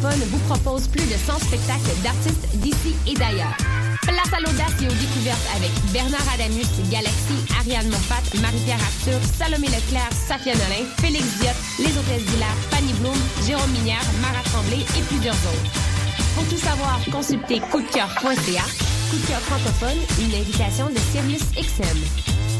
francophone vous propose plus de 100 spectacles d'artistes d'ici et d'ailleurs. Place à l'audace et aux découvertes avec Bernard Adamus, Galaxy, Ariane Moffat, Marie-Pierre Arthur, Salomé Leclerc, Safia Nolin, Félix Diot, Les Hôtesses d'Hilaire, Fanny Bloom, Jérôme Minière, Marat Tremblay et plusieurs autres. Pour tout savoir, consultez coupdecoeur.ca. Coup de cœur francophone, une invitation de Sirius XM.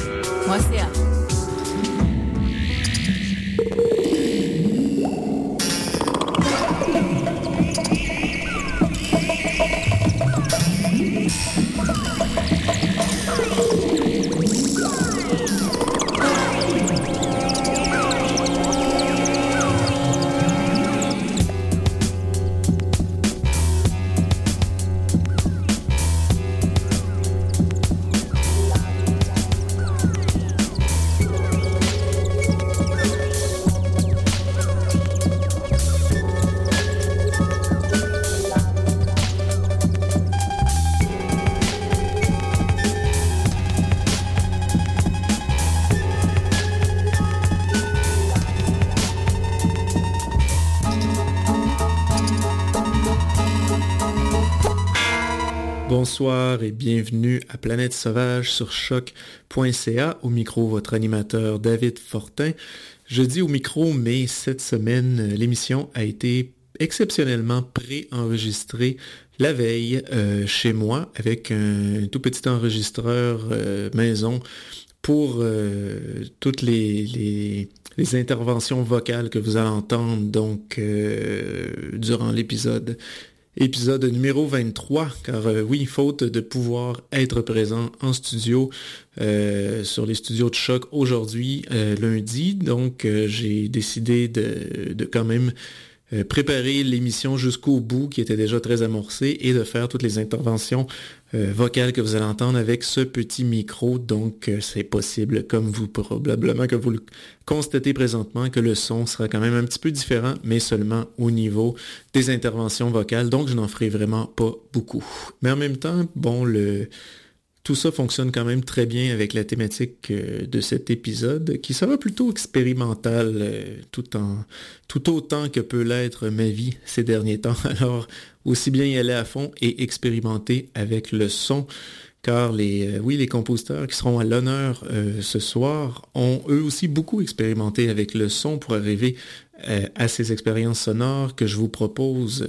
moi, c'est bonsoir et bienvenue à Planète Sauvage sur choc.ca. Au micro, votre animateur David Fortin. Je dis au micro, mais cette semaine, l'émission a été exceptionnellement pré-enregistrée la veille euh, chez moi avec un tout petit enregistreur euh, maison pour euh, toutes les, les, interventions vocales que vous allez entendre donc durant l'épisode épisode numéro 23, car euh, oui, faute de pouvoir être présent en studio euh, sur les studios de choc aujourd'hui, euh, lundi, donc j'ai décidé de, de, quand même préparer l'émission jusqu'au bout, qui était déjà très amorcée, et de faire toutes les interventions euh, vocale que vous allez entendre avec ce petit micro. Donc, euh, c'est possible, comme vous probablement que vous le constatez présentement, que le son sera quand même un petit peu différent, mais seulement au niveau des interventions vocales. Donc, je n'en ferai vraiment pas beaucoup. Mais en même temps, bon, le, tout ça fonctionne quand même très bien avec la thématique euh, de cet épisode, qui sera plutôt expérimental euh, tout, tout autant que peut l'être ma vie ces derniers temps. Alors, aussi bien y aller à fond et expérimenter avec le son, car les, euh, oui, les compositeurs qui seront à l'honneur ce soir ont eux aussi beaucoup expérimenté avec le son pour arriver à ces expériences sonores que je vous propose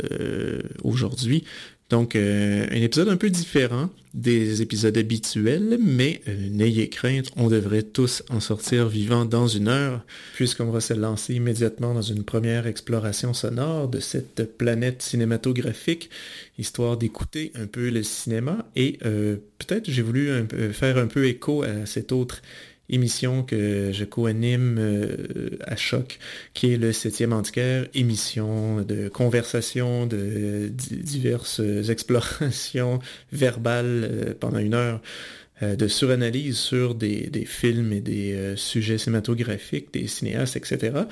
aujourd'hui. Donc, euh, un épisode un peu différent des épisodes habituels, mais euh, n'ayez crainte, on devrait tous en sortir vivants dans une heure, puisqu'on va se lancer immédiatement dans une première exploration sonore de cette planète cinématographique, histoire d'écouter un peu le cinéma. Et euh, peut-être j'ai voulu faire un peu écho à cet autre émission que je co-anime euh, à Choc, qui est le 7e antiquaire, émission de conversation, de diverses explorations verbales euh, pendant une heure de suranalyse sur des, films et des sujets cinématographiques, des cinéastes, etc.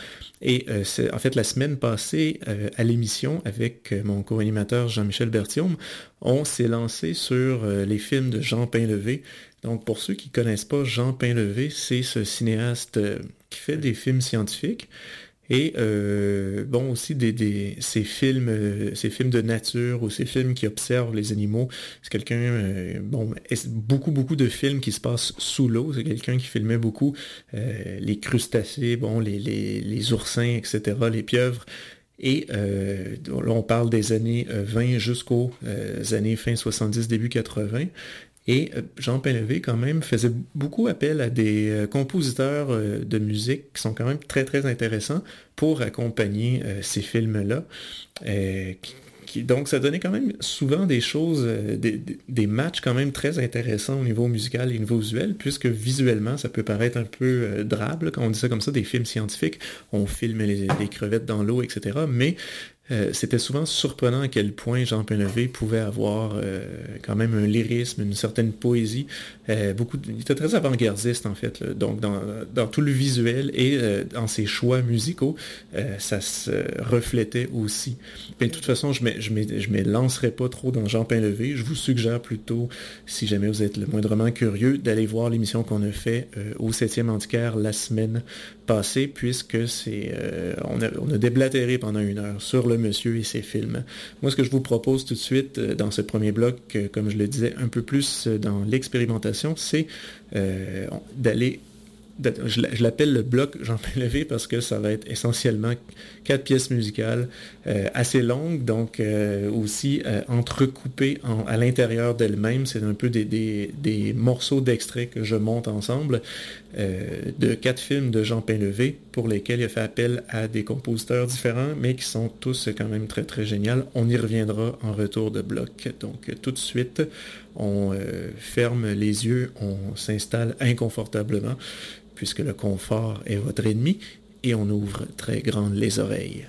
Et en fait la semaine passée à l'émission avec mon co-animateur Jean-Michel Berthiaume, on s'est lancé sur les films de Jean Painlevé. Donc pour ceux qui ne connaissent pas Jean Painlevé, c'est ce cinéaste qui fait des films scientifiques. Et euh, bon aussi des, ces films, euh, ces films de nature ou ces films qui observent les animaux. C'est quelqu'un, euh, bon, beaucoup beaucoup de films qui se passent sous l'eau. C'est quelqu'un qui filmait beaucoup les crustacés, bon, les, les, les, oursins, etc., les pieuvres. Et là, on parle des années 20 jusqu'aux années fin 70, début 80. Et euh, Jean Pellevé, quand même, faisait beaucoup appel à des euh, compositeurs euh, de musique qui sont quand même très, très intéressants pour accompagner ces films-là. donc, ça donnait quand même souvent des choses, des, matchs quand même très intéressants au niveau musical et au niveau visuel, puisque visuellement, ça peut paraître un peu drable quand on dit ça comme ça, des films scientifiques, on filme les, les crevettes dans l'eau, etc. Mais euh, c'était souvent surprenant à quel point Jean Pinlevé pouvait avoir euh, quand même un lyrisme, une certaine poésie. Euh, beaucoup il était très avant-gardiste en fait. Donc dans, tout le visuel et dans ses choix musicaux, ça se reflétait aussi. Mais de toute façon, je ne je me lancerai pas trop dans Jean Pinlevé. Je vous suggère plutôt, si jamais vous êtes le moindrement curieux, d'aller voir l'émission qu'on a fait au 7e antiquaire la semaine passée, puisque c'est on, a, on a déblatéré pendant une heure sur le monsieur et ses films. Moi, ce que je vous propose tout de suite euh, dans ce premier bloc, euh, comme je le disais, un peu plus euh, dans l'expérimentation, c'est d'aller je l'appelle le bloc Jean Levé parce que ça va être essentiellement quatre pièces musicales assez longues, donc aussi entrecoupées à l'intérieur d'elles-mêmes. C'est un peu des, morceaux d'extraits que je monte ensemble de quatre films de Jean Painlevé pour lesquels il a fait appel à des compositeurs différents, mais qui sont tous quand même très très géniaux. On y reviendra en retour de bloc. Donc tout de suite, on ferme les yeux, on s'installe inconfortablement puisque le confort est votre ennemi, et on ouvre très grandes les oreilles.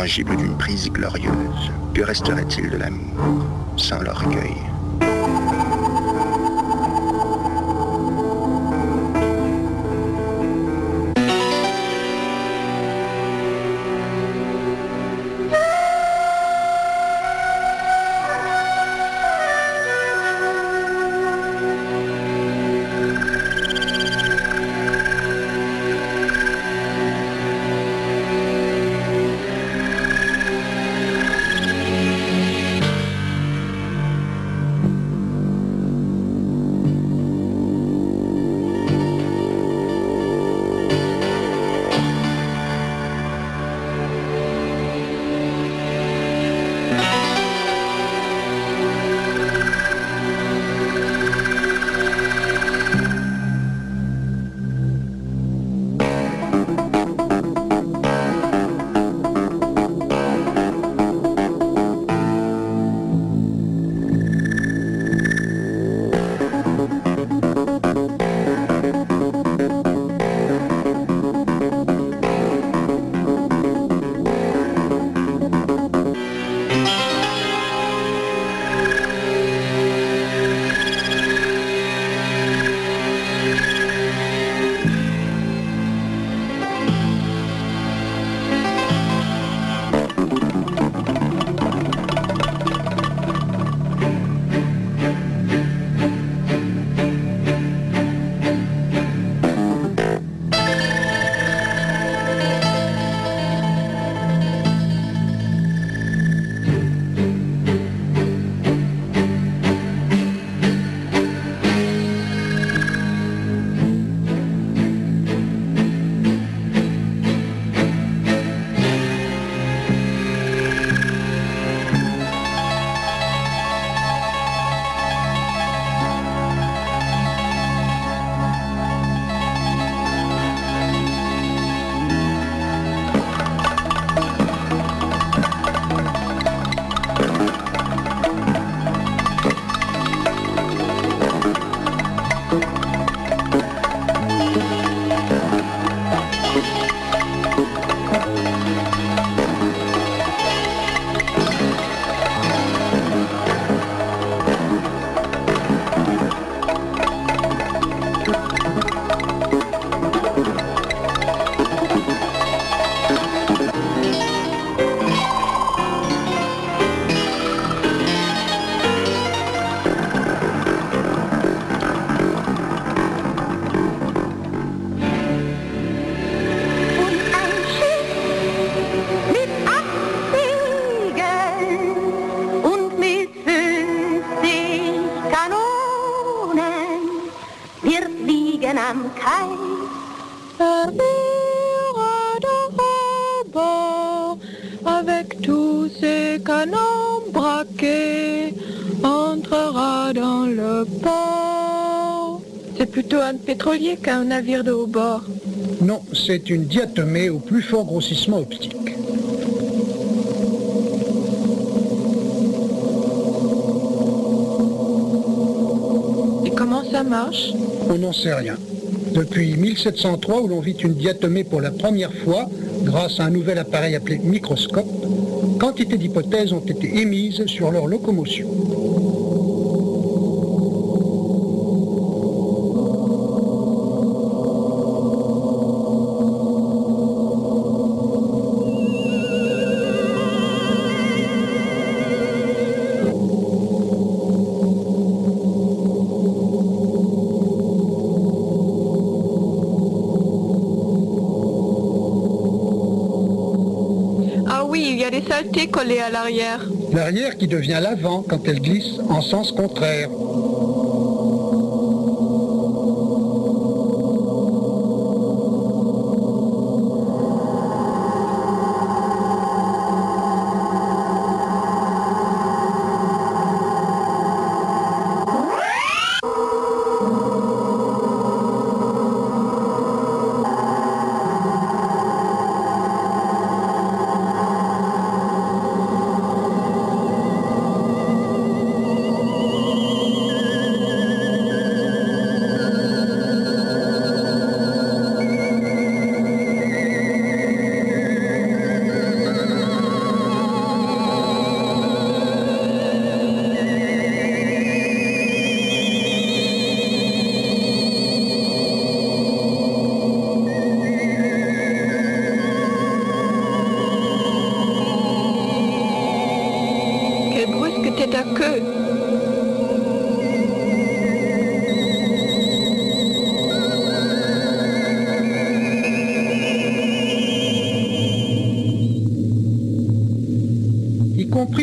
Photo, preuve tangible d'une prise glorieuse. Que resterait-il de l'amour sans l'orgueil pétrolier qu'un navire de haut bord Non, c'est une diatomée au plus fort grossissement optique. Et comment ça marche? On n'en sait rien. Depuis 1703, où l'on vit une diatomée pour la première fois, grâce à un nouvel appareil appelé microscope, quantité d'hypothèses ont été émises sur leur locomotion. L'arrière qui devient l'avant quand elle glisse en sens contraire.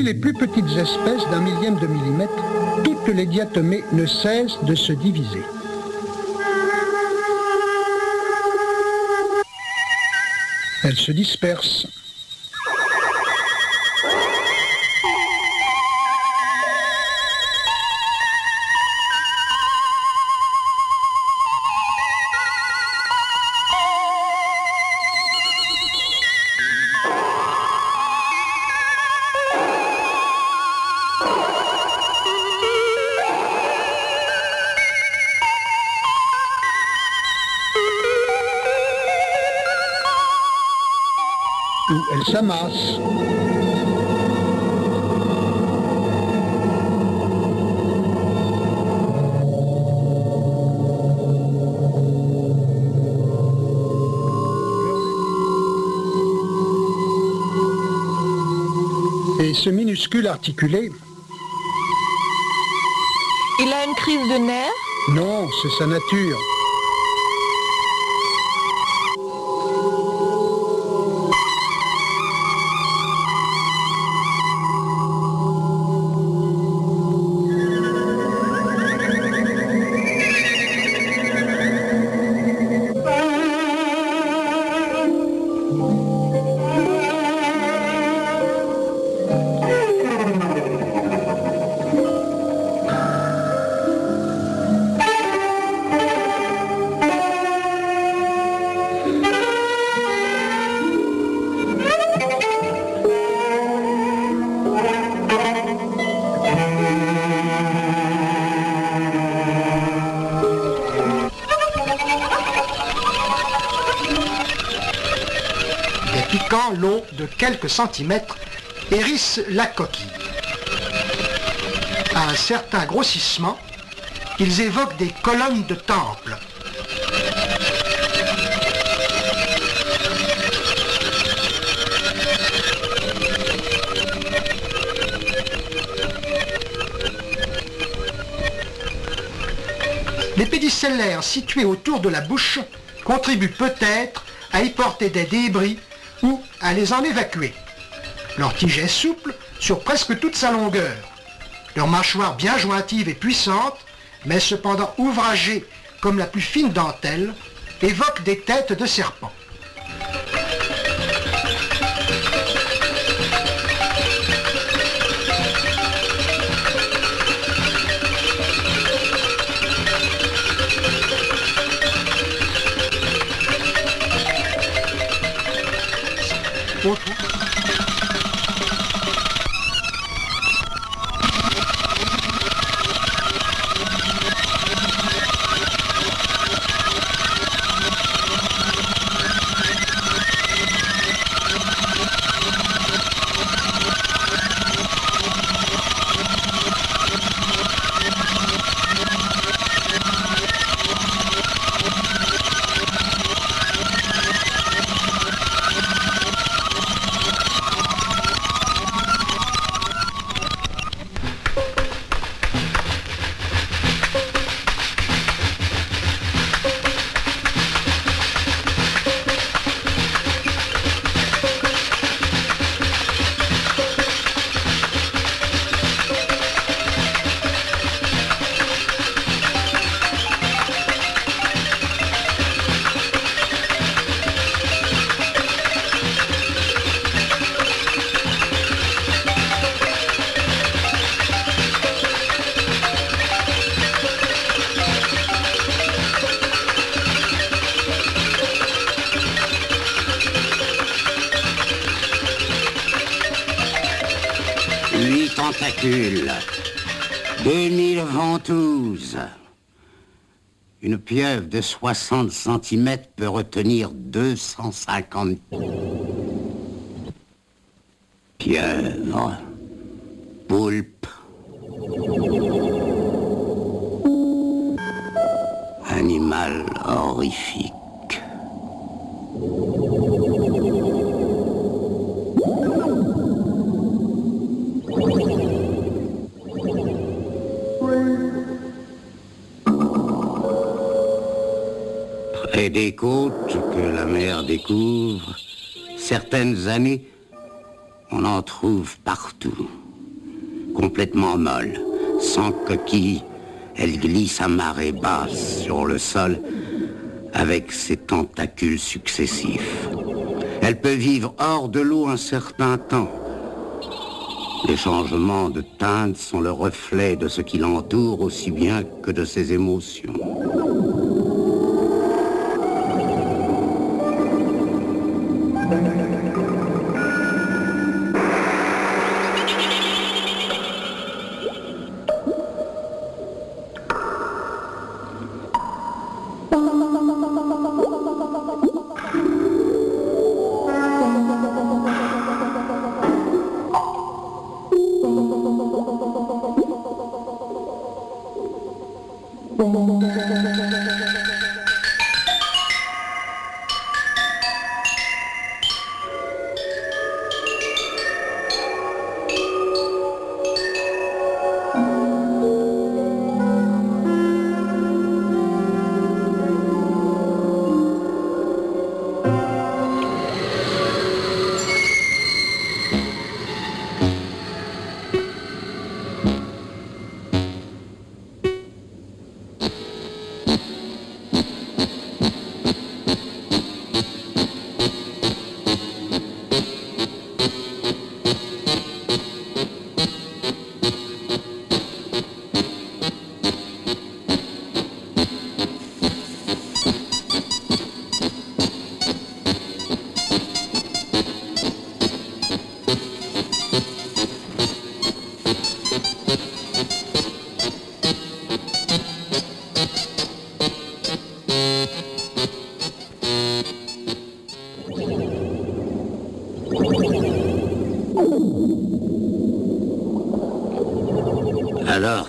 Les plus petites espèces d'un millième de millimètre, toutes les diatomées ne cessent de se diviser. Elles se dispersent. Elles s'amassent. Et ce minuscule articulé, Il a une crise de nerfs? Non, c'est sa nature. Quelques centimètres hérissent la coquille. À un certain grossissement, ils évoquent des colonnes de temple. Les pédicellaires situés autour de la bouche contribuent peut-être à y porter des débris à les en évacuer. Leur tige est souple sur presque toute sa longueur. Leur mâchoire bien jointive et puissante, mais cependant ouvragée comme la plus fine dentelle, évoque des têtes de serpents. Une pieuvre de 60 cm peut retenir 250 certaines années, on en trouve partout. complètement molle, sans coquille, elle glisse à marée basse sur le sol avec ses tentacules successifs. Elle peut vivre hors de l'eau un certain temps. Les changements de teinte sont le reflet de ce qui l'entoure aussi bien que de ses émotions.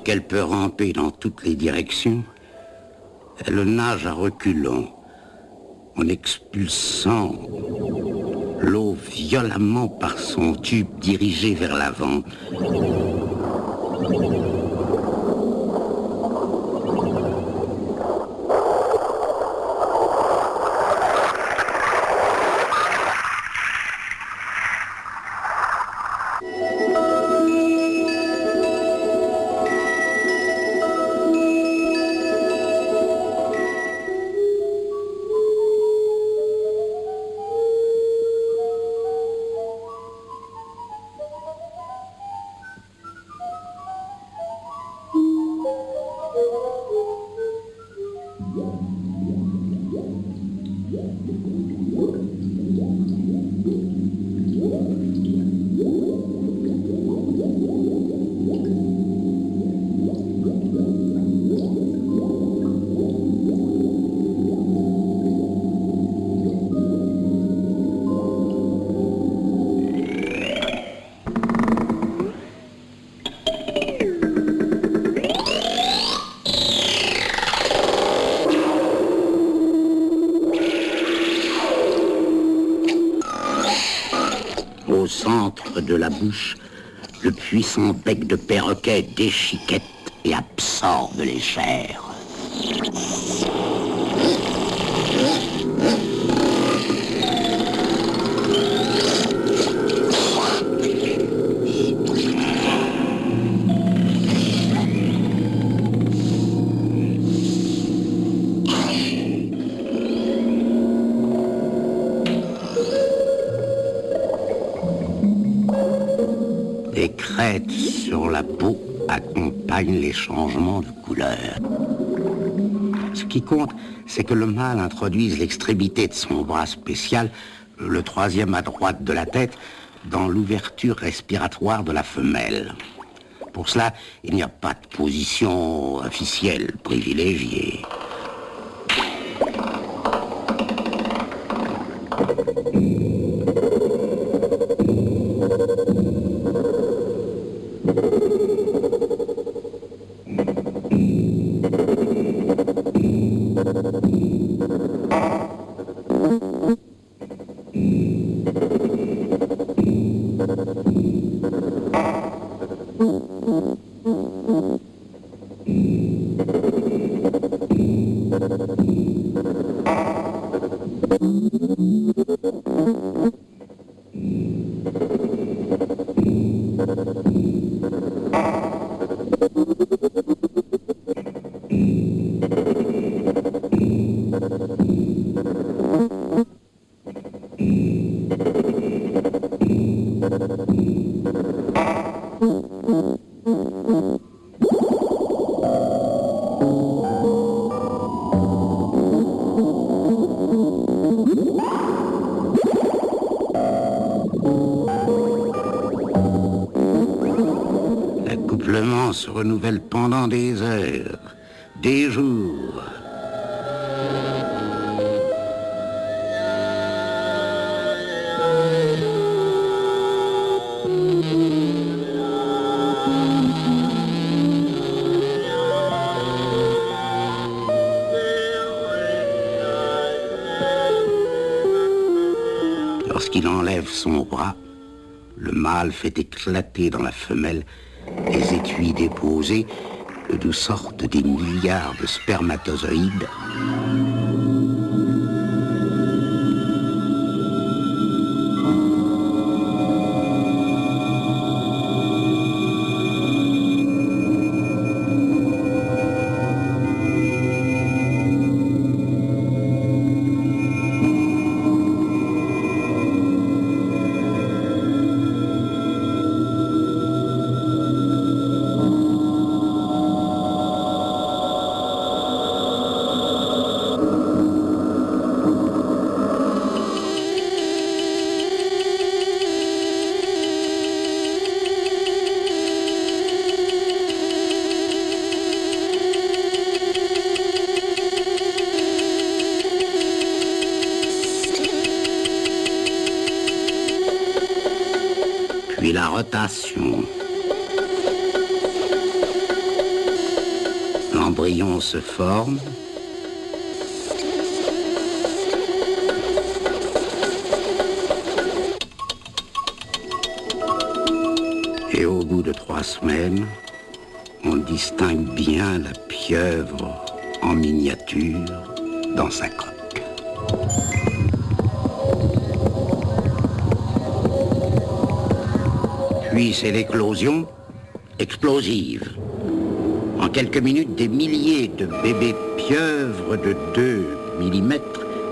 Qu'elle peut ramper dans toutes les directions, elle nage à reculons, en expulsant l'eau violemment par son tube dirigé vers l'avant. Puissant bec de perroquet déchiquette et absorbe les chairs. Les changements de couleur. Ce qui compte, c'est que le mâle introduise l'extrémité de son bras spécial, le troisième à droite de la tête, dans l'ouverture respiratoire de la femelle. Pour cela, il n'y a pas de position officielle privilégiée. Renouvelle pendant des heures, des jours. Lorsqu'il enlève son bras, le mâle fait éclater dans la femelle des étuis déposés d'où sortent des milliards de spermatozoïdes. Puis c'est l'éclosion explosive. En quelques minutes, des milliers de bébés pieuvres de 2 mm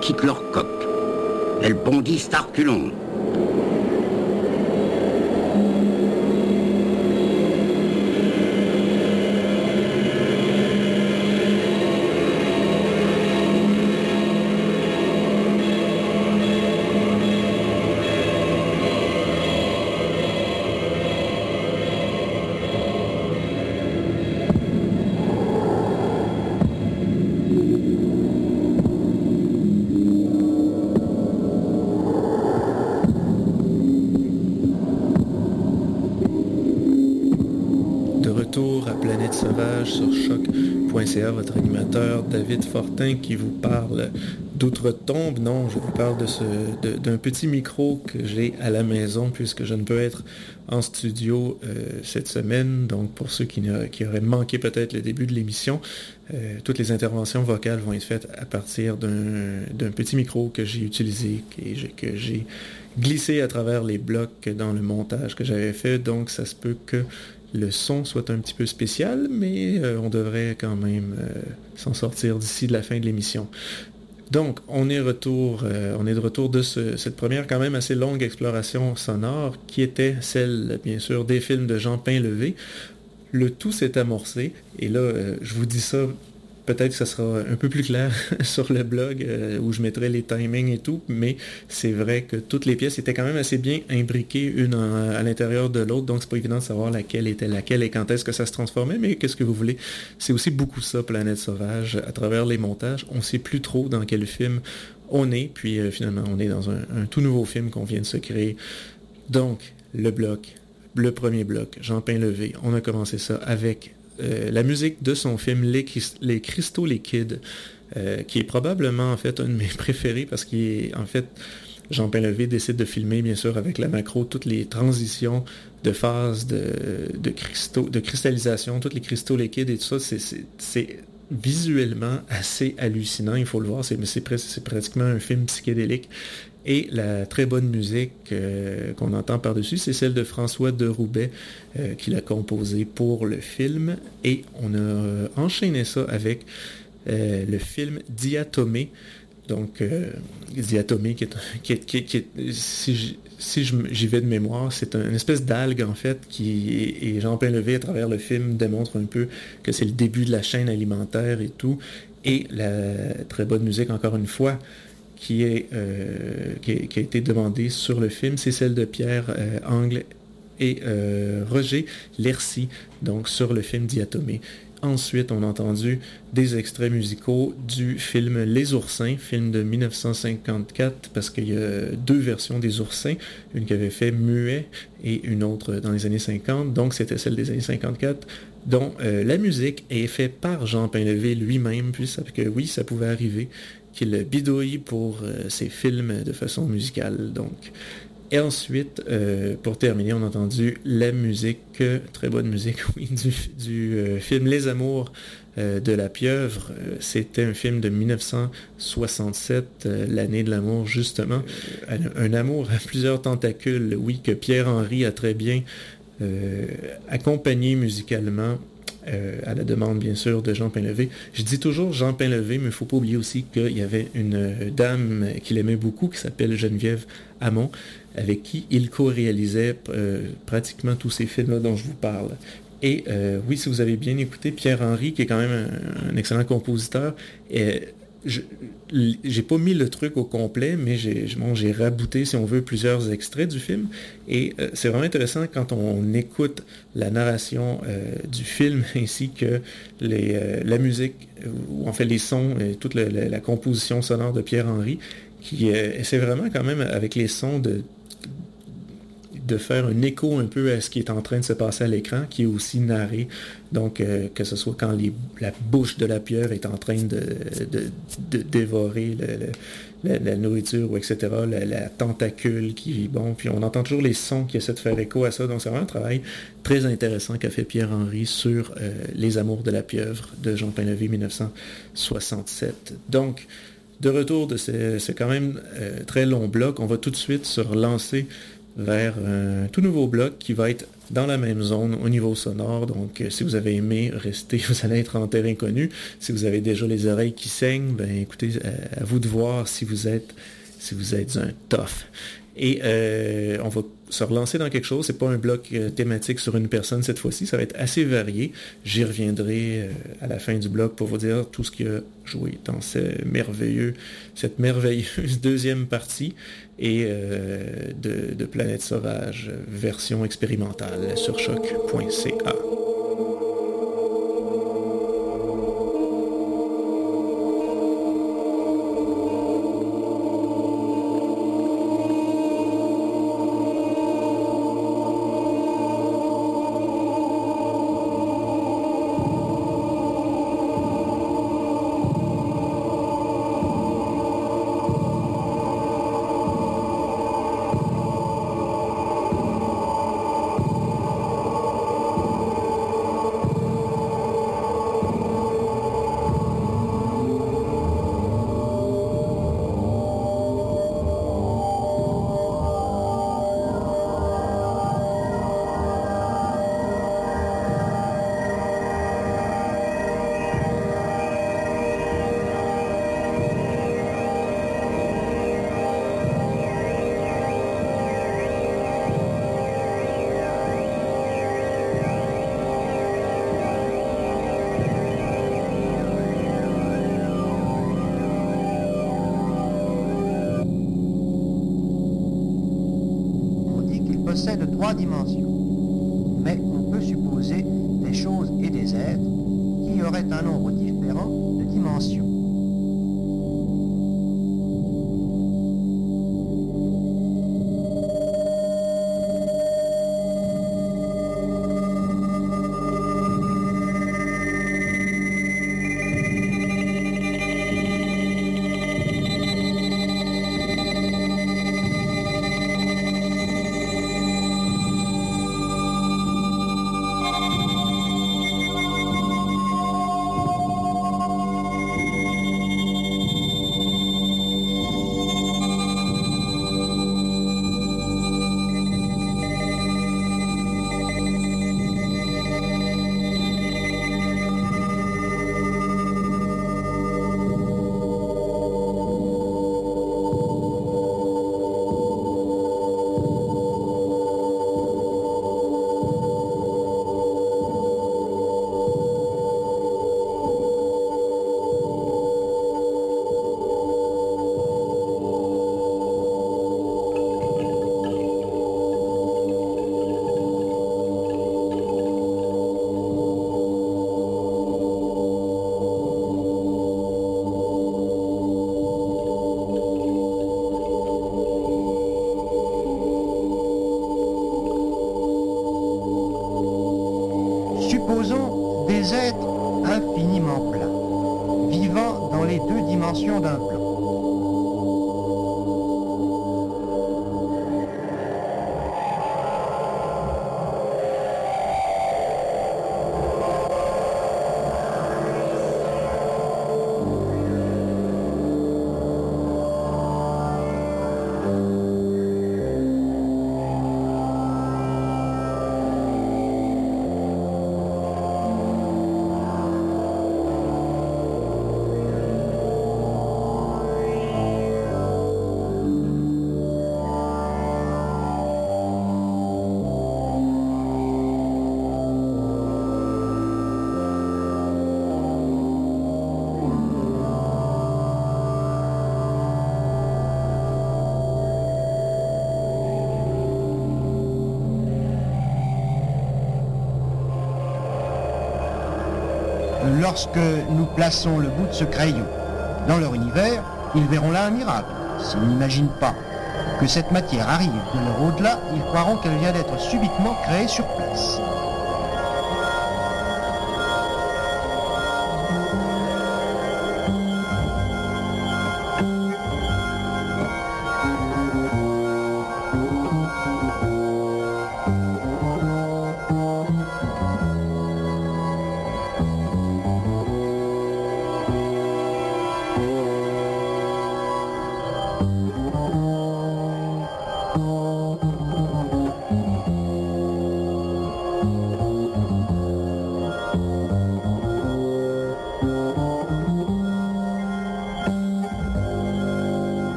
quittent leur coque. Elles bondissent à. Votre animateur David Fortin qui vous parle d'outre-tombe. Non, je vous parle d'un petit micro que j'ai à la maison puisque je ne peux être en studio euh, cette semaine. Donc pour ceux qui, auraient manqué peut-être le début de l'émission, euh, toutes les interventions vocales vont être faites à partir d'un, petit micro que j'ai utilisé, j'ai, que j'ai glissé à travers les blocs dans le montage que j'avais fait. Donc ça se peut que le son soit un petit peu spécial, mais euh, on devrait quand même euh, s'en sortir d'ici de la fin de l'émission. Donc, on est, euh, de retour de ce- cette première quand même assez longue exploration sonore qui était celle, bien sûr, des films de Jean Painlevé. Le tout s'est amorcé, et là, je vous dis ça, peut-être que ça sera un peu plus clair sur le blog euh, où je mettrai les timings et tout, mais c'est vrai que toutes les pièces étaient quand même assez bien imbriquées une à l'intérieur de l'autre, donc c'est pas évident de savoir laquelle était laquelle et quand est-ce que ça se transformait, mais qu'est-ce que vous voulez? C'est aussi beaucoup ça, Planète Sauvage, à travers les montages. On sait plus trop dans quel film on est, puis euh, finalement on est dans un, tout nouveau film qu'on vient de se créer. Donc, le bloc, le premier bloc, Jean Painlevé, on a commencé ça avec euh, la musique de son film Les, Cristaux Liquides, euh, qui est probablement en fait un de mes préférés parce qu'il est en fait Jean Painlevé décide de filmer bien sûr avec la macro toutes les transitions de phase de, cristaux, de cristallisation, tous les cristaux liquides et tout ça, c'est- visuellement assez hallucinant, il faut le voir, c'est pratiquement un film psychédélique. Et la très bonne musique euh, qu'on entend par-dessus, c'est celle de François de Roubaix euh, qui l'a composée pour le film. Et on a euh, enchaîné ça avec le film Diatomée. Donc, Diatomée, qui est, si j'y vais de mémoire, c'est une espèce d'algue, en fait, qui, et Jean Pain-Levé, à travers le film, démontre un peu que c'est le début de la chaîne alimentaire et tout. Et la très bonne musique, encore une fois, qui, est, qui, a été demandée sur le film, c'est celle de Pierre Angle et euh, Roger Lercy, donc sur le film Diatomée. Ensuite, on a entendu des extraits musicaux du film Les Oursins, film de 1954, parce qu'il y a deux versions des Oursins, une qui avait fait muet et une autre dans les années 50, donc c'était celle des années 54, dont euh, la musique est faite par Jean Painlevé lui-même, puisque oui, ça pouvait arriver qu'il bidouille pour euh, ses films de façon musicale. Donc, et ensuite, euh, pour terminer, on a entendu la musique, très bonne musique, oui, du, euh, film Les Amours de la pieuvre. C'était un film de 1967, l'année de l'amour, justement. Un, amour à plusieurs tentacules, oui, que Pierre-Henri a très bien accompagné musicalement euh, à la demande bien sûr de Jean Painlevé. Je dis toujours Jean Painlevé, mais il ne faut pas oublier aussi qu'il y avait une euh, dame qu'il aimait beaucoup qui s'appelle Geneviève Hamon, avec qui il co-réalisait euh, pratiquement tous ces films dont je vous parle. Et oui, si vous avez bien écouté, Pierre-Henri, qui est quand même un, un excellent compositeur, j'ai pas mis le truc au complet, mais j'ai rabouté, si on veut, plusieurs extraits du film. Et euh, c'est vraiment intéressant quand on écoute la narration euh, du film ainsi que les, euh, la musique, ou en fait les sons et toute la, composition sonore de Pierre-Henry, qui essaie vraiment quand même avec les sons de de faire un écho un peu à ce qui est en train de se passer à l'écran, qui est aussi narré. Donc, euh, que ce soit quand la bouche de la pieuvre est en train de, dévorer la, nourriture, ou etc., la, tentacule qui bon, puis on entend toujours les sons qui essaient de faire écho à ça. Donc, c'est vraiment un travail très intéressant qu'a fait Pierre-Henri sur euh, Les Amours de la pieuvre de Jean Painlevé 1967. Donc, de retour de ce, quand même euh, très long bloc, on va tout de suite se relancer vers un tout nouveau bloc qui va être dans la même zone au niveau sonore. Donc, euh, si vous avez aimé rester, vous allez être en terrain connu. Si vous avez déjà les oreilles qui saignent, ben écoutez, à, vous de voir si vous êtes, si vous êtes un tough. Et euh, on va se relancer dans quelque chose. C'est pas un bloc euh, thématique sur une personne cette fois-ci. Ça va être assez varié. J'y reviendrai à la fin du bloc pour vous dire tout ce qui a joué dans ce merveilleux, cette merveilleuse deuxième partie et de, de Planète Sauvage, version expérimentale sur choc.ca. Lorsque nous plaçons le bout de ce crayon dans leur univers, ils verront là un miracle. S'ils n'imaginent pas que cette matière arrive de leur au-delà, ils croiront qu'elle vient d'être subitement créée sur place.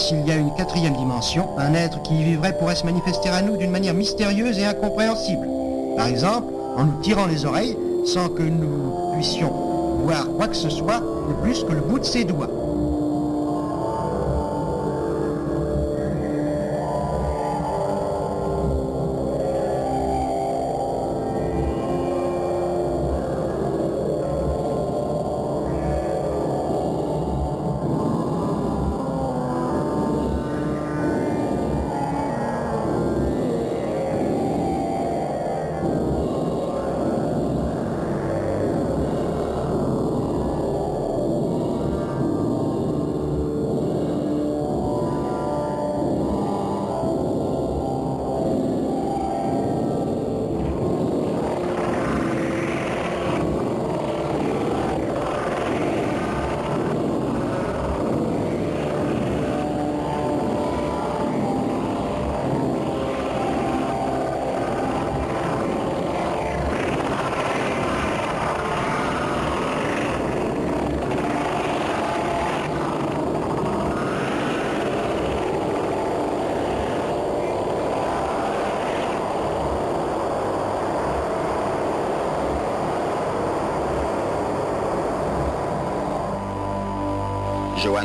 S'il y a une quatrième dimension, un être qui y vivrait pourrait se manifester à nous d'une manière mystérieuse et incompréhensible. Par exemple, en nous tirant les oreilles sans que nous puissions voir quoi que ce soit de plus que le bout de ses doigts.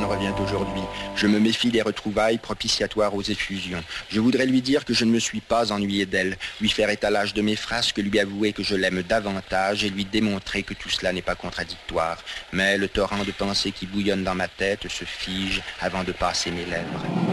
Revient aujourd'hui. Je me méfie des retrouvailles propitiatoires aux effusions. Je voudrais lui dire que je ne me suis pas ennuyé d'elle, lui faire étalage de mes frasques, lui avouer que je l'aime davantage et lui démontrer que tout cela n'est pas contradictoire. Mais le torrent de pensées qui bouillonne dans ma tête se fige avant de passer mes lèvres.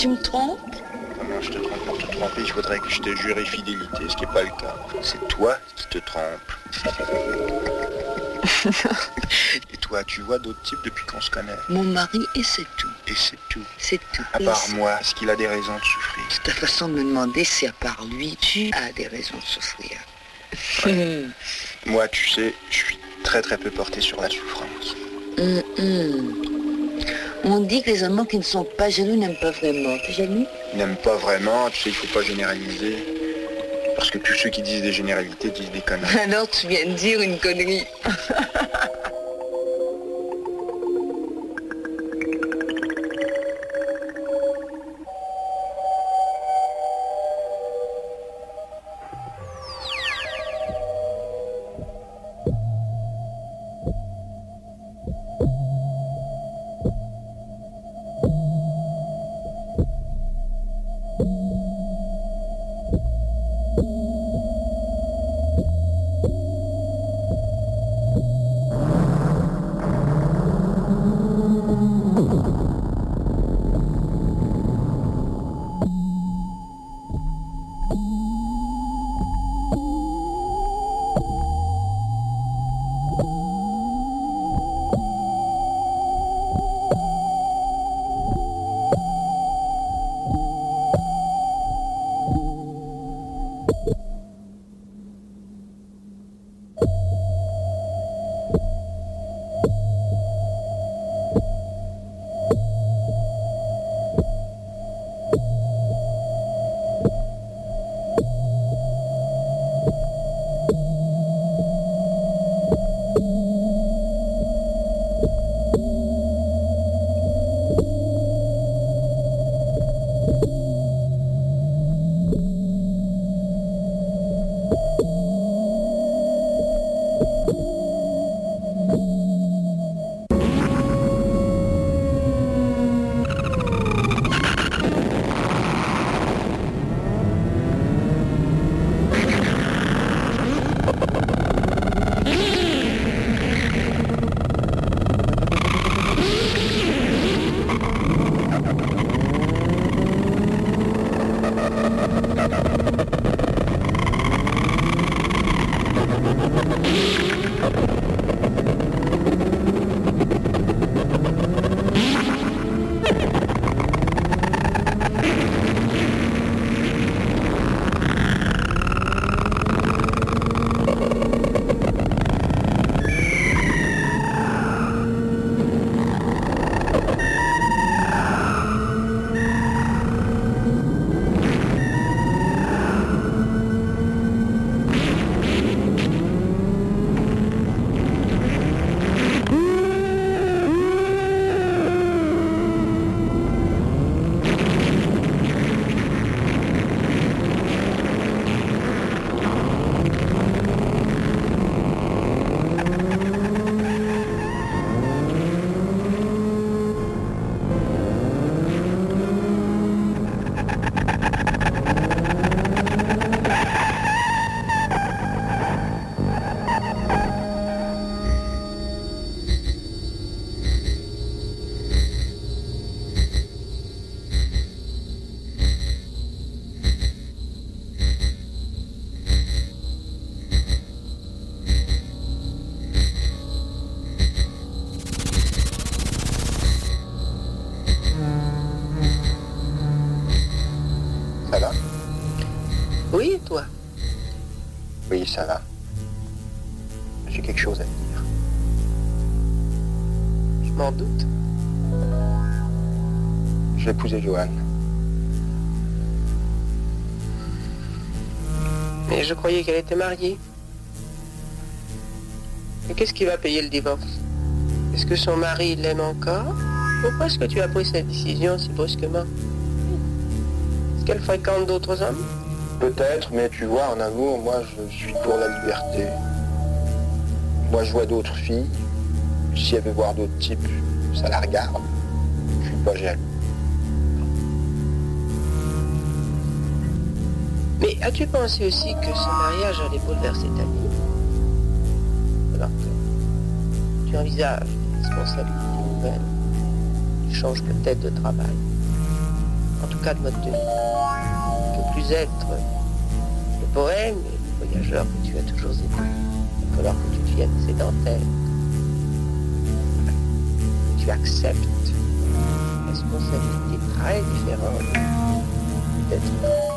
Tu me trompes Comment je te trompe pour te tromper Il faudrait que je te jure fidélité, ce qui n'est pas le cas. C'est toi qui te trompes. et toi, tu vois d'autres types depuis qu'on se connaît? Mon mari, et c'est tout. Et c'est tout. C'est tout. À part moi, est-ce qu'il a des raisons de souffrir C'est ta façon de me demander si à part lui, tu as des raisons de souffrir. Moi, tu sais, je suis très très peu porté sur la souffrance. Hum, hum. On dit que les amants qui ne sont pas jaloux n'aiment pas vraiment. T'es jaloux? Ils n'aiment pas vraiment, tu sais, il faut pas généraliser. Parce que tous ceux qui disent des généralités disent des conneries. Alors tu viens de dire une connerie. Épouser Joanne. Mais je croyais qu'elle était mariée. Et qu'est-ce qui va payer le divorce? Est-ce que son mari l'aime encore? Pourquoi est-ce que tu as pris cette décision si brusquement? Est-ce qu'elle fréquente d'autres hommes? Peut-être, mais tu vois, en amour, moi, je suis pour la liberté. Moi, je vois d'autres filles. Si elle veut voir d'autres types, ça la regarde. Je suis pas jaloux. As-tu pensé aussi que ce mariage allait bouleverser ta vie Alors que tu envisages des responsabilités nouvelles, tu changes peut-être de travail, en tout cas de mode de vie. Ne plus être le poème et le voyageur que tu as toujours été. Il va falloir que tu deviennes sédentaire. Que tu acceptes une responsabilité très différente d'être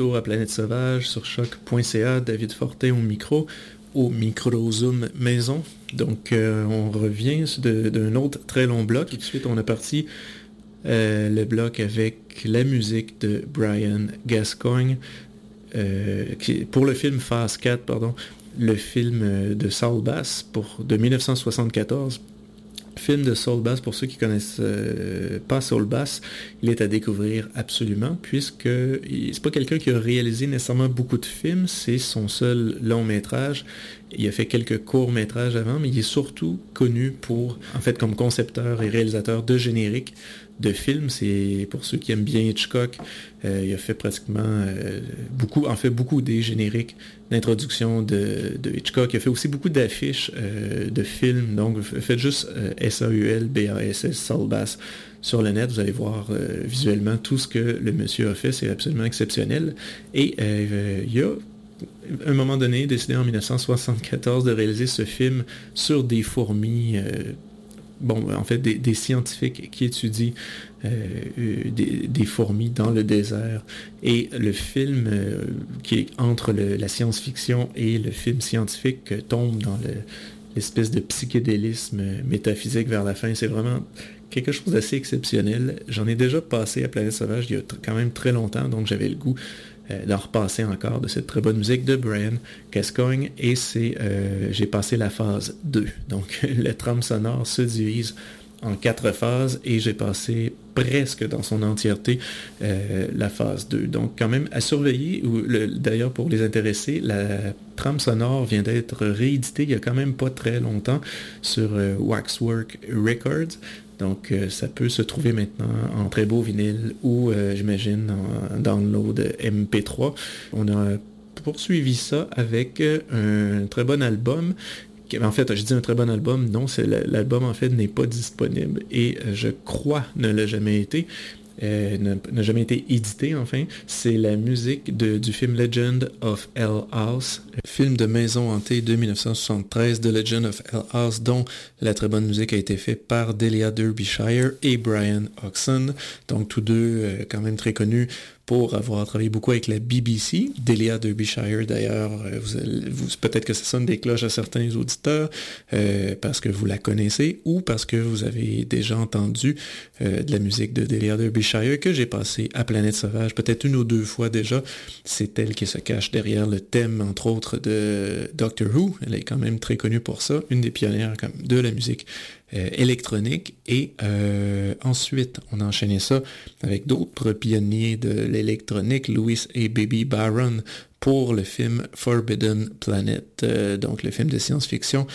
à Planète Sauvage sur choc.ca, David Fortin au micro, au micro Zoom maison. Donc euh, on revient d'un autre très long bloc. Tout de suite on a parti euh, le bloc avec la musique de Brian Gascoigne euh, qui, pour le film Phase 4, pardon, le film de Saul Bass pour, de 1974 film de Saul Bass, pour ceux qui connaissent euh, pas Saul Bass, il est à découvrir absolument, puisque c'est pas quelqu'un qui a réalisé nécessairement beaucoup de films, c'est son seul long métrage, Il a fait quelques courts-métrages avant, mais il est surtout connu pour, en fait, comme concepteur et réalisateur de génériques de films. C'est pour ceux qui aiment bien Hitchcock, euh, il a fait pratiquement euh, beaucoup, en fait beaucoup des génériques d'introduction de, Hitchcock. Il a fait aussi beaucoup d'affiches euh, de films. Donc faites juste S-A-U-L B-A-S-S Saul Bass sur le net, vous allez voir visuellement tout ce que le monsieur a fait, c'est absolument exceptionnel. Et il y a à un moment donné, décidé en 1974 de réaliser ce film sur des fourmis bon, en fait, des, scientifiques qui étudient euh, euh, des, fourmis dans le désert. Et le film euh, qui est entre la science-fiction et le film scientifique tombe dans l'espèce de psychédélisme métaphysique vers la fin. C'est vraiment quelque chose d'assez exceptionnel. J'en ai déjà passé à Planète Sauvage il y a quand même très longtemps, donc j'avais le goût euh, d'en repasser encore de cette très bonne musique de Brian Gascoigne. Et c'est, euh, j'ai passé la phase 2. Donc le trame sonore se divise en quatre phases et j'ai passé presque dans son entièreté euh, la phase 2. Donc quand même à surveiller, d'ailleurs pour les intéressés, la trame sonore vient d'être rééditée il y a quand même pas très longtemps sur Waxwork Records. Donc, euh, ça peut se trouver maintenant en très beau vinyle ou, euh, j'imagine, en download MP3. On a poursuivi ça avec euh, un très bon album. En fait, je dis un très bon album, non, l'album en fait n'est pas disponible et je crois ne l'a jamais été. Euh, n'a jamais été édité enfin. C'est la musique du film Legend of Hell House, film de maison hantée de 1973 de Legend of Hell House, dont la très bonne musique a été faite par Delia Derbyshire et Brian Oxon, donc tous deux euh, quand même très connus pour avoir travaillé beaucoup avec la BBC. Delia Derbyshire, d'ailleurs, euh, vous, peut-être que ça sonne des cloches à certains auditeurs euh, parce que vous la connaissez ou parce que vous avez déjà entendu euh, de la musique de Delia Derbyshire que j'ai passé à Planète Sauvage peut-être une ou deux fois déjà. C'est elle qui se cache derrière le thème, entre autres, de Doctor Who. Elle est quand même très connue pour ça, une des pionnières de la musique électronique. Et euh, ensuite, on a enchaîné ça avec d'autres pionniers de l'électronique, Louis et Baby Baron, pour le film Forbidden Planet, euh, donc le film de science-fiction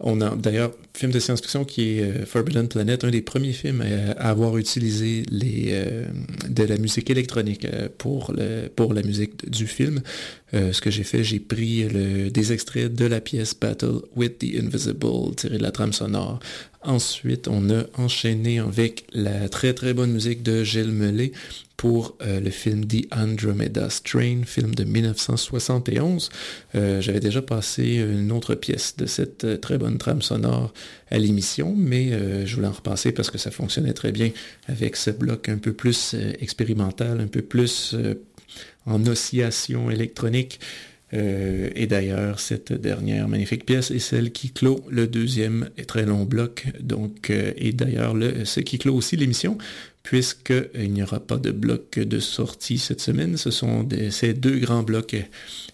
on a d'ailleurs film de science-fiction qui est euh, Forbidden Planet, un des premiers films à, avoir utilisé euh, de la musique électronique euh, pour, la musique du film. ce que j'ai fait, j'ai pris des extraits de la pièce Battle with the Invisible, tiré de la trame sonore. Ensuite, on a enchaîné avec la très très bonne musique de Gilles Mellet pour euh, le film The Andromeda Strain, film de 1971. Euh, j'avais déjà passé une autre pièce de cette euh, très bonne trame sonore à l'émission, mais je voulais en repasser parce que ça fonctionnait très bien avec ce bloc un peu plus expérimental, un peu plus en oscillation électronique. et d'ailleurs, cette dernière magnifique pièce est celle qui clôt le deuxième et très long bloc. Donc, et d'ailleurs, ce qui clôt aussi l'émission, puisqu'il n'y aura pas de bloc de sortie cette semaine. Ce sont ces deux grands blocs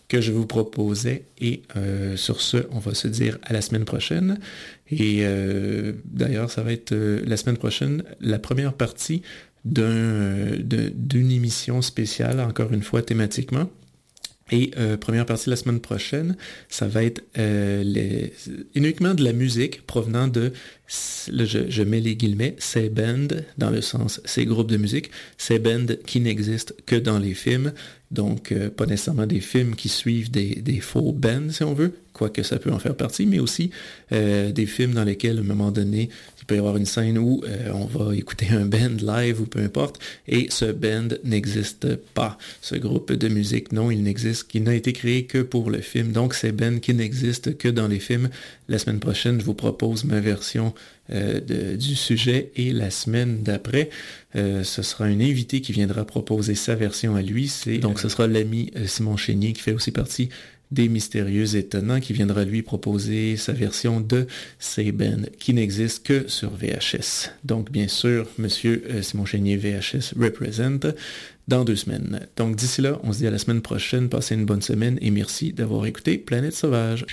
que je vous proposais. Et euh, sur ce, on va se dire à la semaine prochaine. Et euh, d'ailleurs, ça va être euh, la semaine prochaine la première partie d'une émission spéciale, encore une fois thématiquement. Et première partie la semaine prochaine, ça va être uniquement de la musique provenant de je, mets les guillemets, ces bands, dans le sens ces groupes de musique, ces bands qui n'existent que dans les films, donc euh, pas nécessairement des films qui suivent des, faux bands, si on veut, quoique ça peut en faire partie, mais aussi euh, des films dans lesquels, à un moment donné, il peut y avoir une scène où euh, on va écouter un band live ou peu importe, et ce band n'existe pas. Ce groupe de musique, non, il n'existe, qui n'a été créé que pour le film. Donc, ces bands qui n'existent que dans les films. La semaine prochaine, je vous propose ma version euh, du sujet et la semaine d'après, euh, ce sera un invité qui viendra proposer sa version à lui. donc ce sera l'ami euh, Simon Chénier qui fait aussi partie des mystérieux étonnants qui viendra lui proposer sa version de ces qui n'existe que sur VHS. Donc bien sûr, monsieur Simon Chénier VHS represent dans deux semaines. Donc d'ici là, on se dit à la semaine prochaine, passez une bonne semaine et merci d'avoir écouté Planète Sauvage.